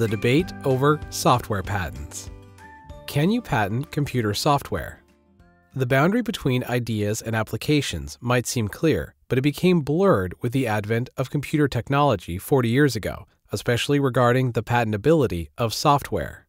the debate over software patents. Can you patent computer software? The boundary between ideas and applications might seem clear, but it became blurred with the advent of computer technology 40 years ago, especially regarding the patentability of software.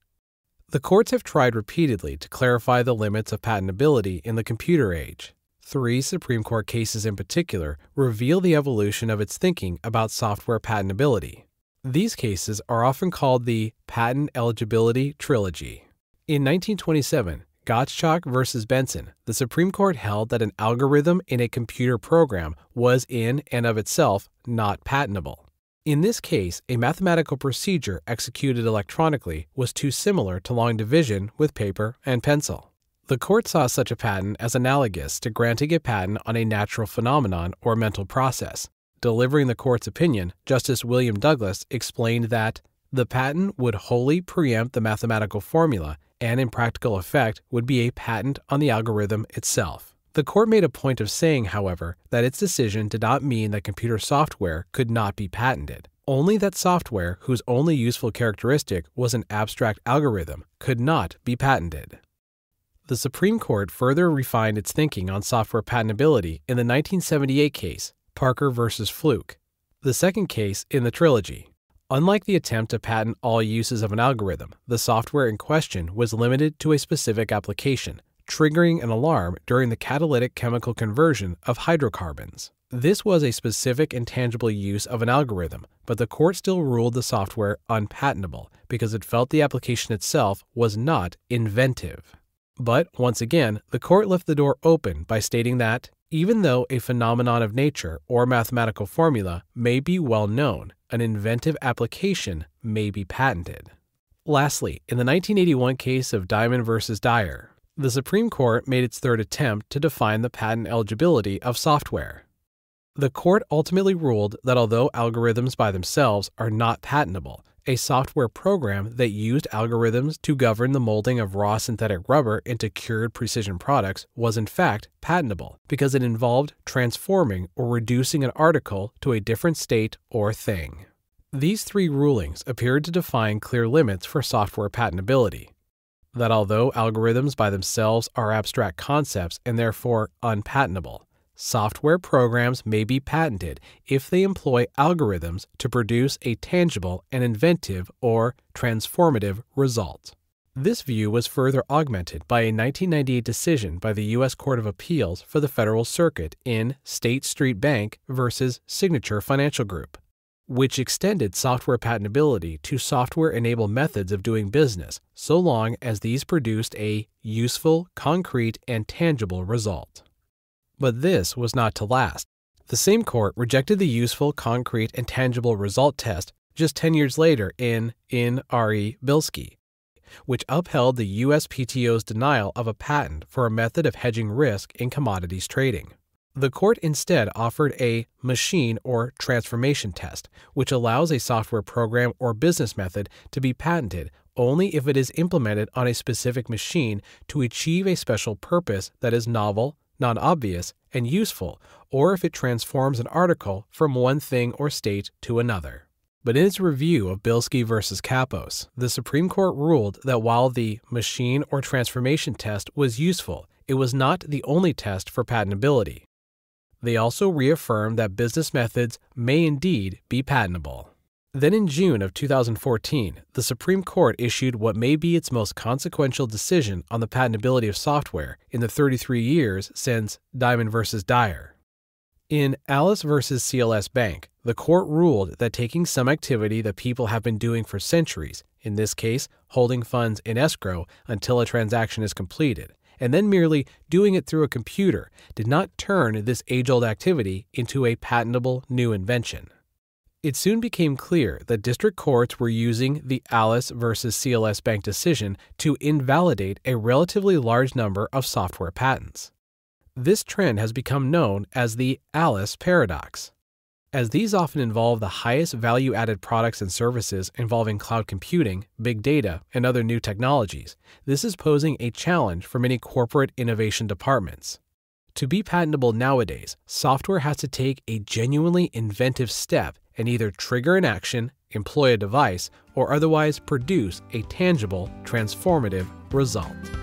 The courts have tried repeatedly to clarify the limits of patentability in the computer age. Three Supreme Court cases in particular reveal the evolution of its thinking about software patentability. These cases are often called the patent eligibility trilogy. In 1927, Gottschalk v. Benson, the Supreme Court held that an algorithm in a computer program was in and of itself not patentable. In this case, a mathematical procedure executed electronically was too similar to long division with paper and pencil. The court saw such a patent as analogous to granting a patent on a natural phenomenon or mental process, Delivering the court's opinion, Justice William Douglas explained that the patent would wholly preempt the mathematical formula and, in practical effect, would be a patent on the algorithm itself. The court made a point of saying, however, that its decision did not mean that computer software could not be patented. Only that software whose only useful characteristic was an abstract algorithm could not be patented. The Supreme Court further refined its thinking on software patentability in the 1978 case, Parker versus Flook, the second case in the trilogy. Unlike the attempt to patent all uses of an algorithm, the software in question was limited to a specific application, triggering an alarm during the catalytic chemical conversion of hydrocarbons. This was a specific and tangible use of an algorithm, but the court still ruled the software unpatentable because it felt the application itself was not inventive. But once again, the court left the door open by stating that even though a phenomenon of nature or mathematical formula may be well known, an inventive application may be patented. Lastly, in the 1981 case of Diamond v. Diehr, the Supreme Court made its third attempt to define the patent eligibility of software. The court ultimately ruled that although algorithms by themselves are not patentable, a software program that used algorithms to govern the molding of raw synthetic rubber into cured precision products was in fact patentable because it involved transforming or reducing an article to a different state or thing. These three rulings appeared to define clear limits for software patentability. That although algorithms by themselves are abstract concepts and therefore unpatentable, Software programs may be patented if they employ algorithms to produce a tangible and inventive or transformative result. This view was further augmented by a 1998 decision by the U.S. Court of Appeals for the Federal Circuit in State Street Bank versus Signature Financial Group, which extended software patentability to software enabled methods of doing business so long as these produced a useful, concrete, and tangible result. But this was not to last. The same court rejected the useful, concrete, and tangible result test just 10 years later in In Re Bilski, which upheld the USPTO's denial of a patent for a method of hedging risk in commodities trading. The court instead offered a machine or transformation test, which allows a software program or business method to be patented only if it is implemented on a specific machine to achieve a special purpose that is novel, non obvious, and useful, or if it transforms an article from one thing or state to another. But in its review of Bilski versus Kappos, the Supreme Court ruled that while the machine or transformation test was useful, it was not the only test for patentability. They also reaffirmed that business methods may indeed be patentable. Then in June of 2014, the Supreme Court issued what may be its most consequential decision on the patentability of software in the 33 years since Diamond versus Diehr. In Alice versus CLS Bank, the court ruled that taking some activity that people have been doing for centuries, in this case, holding funds in escrow until a transaction is completed, and then merely doing it through a computer, did not turn this age old activity into a patentable new invention. It soon became clear that district courts were using the Alice versus CLS Bank decision to invalidate a relatively large number of software patents. This trend has become known as the Alice paradox. As these often involve the highest value added products and services involving cloud computing, big data, and other new technologies, this is posing a challenge for many corporate innovation departments. To be patentable nowadays, software has to take a genuinely inventive step and either trigger an action, employ a device, or otherwise produce a tangible, transformative result.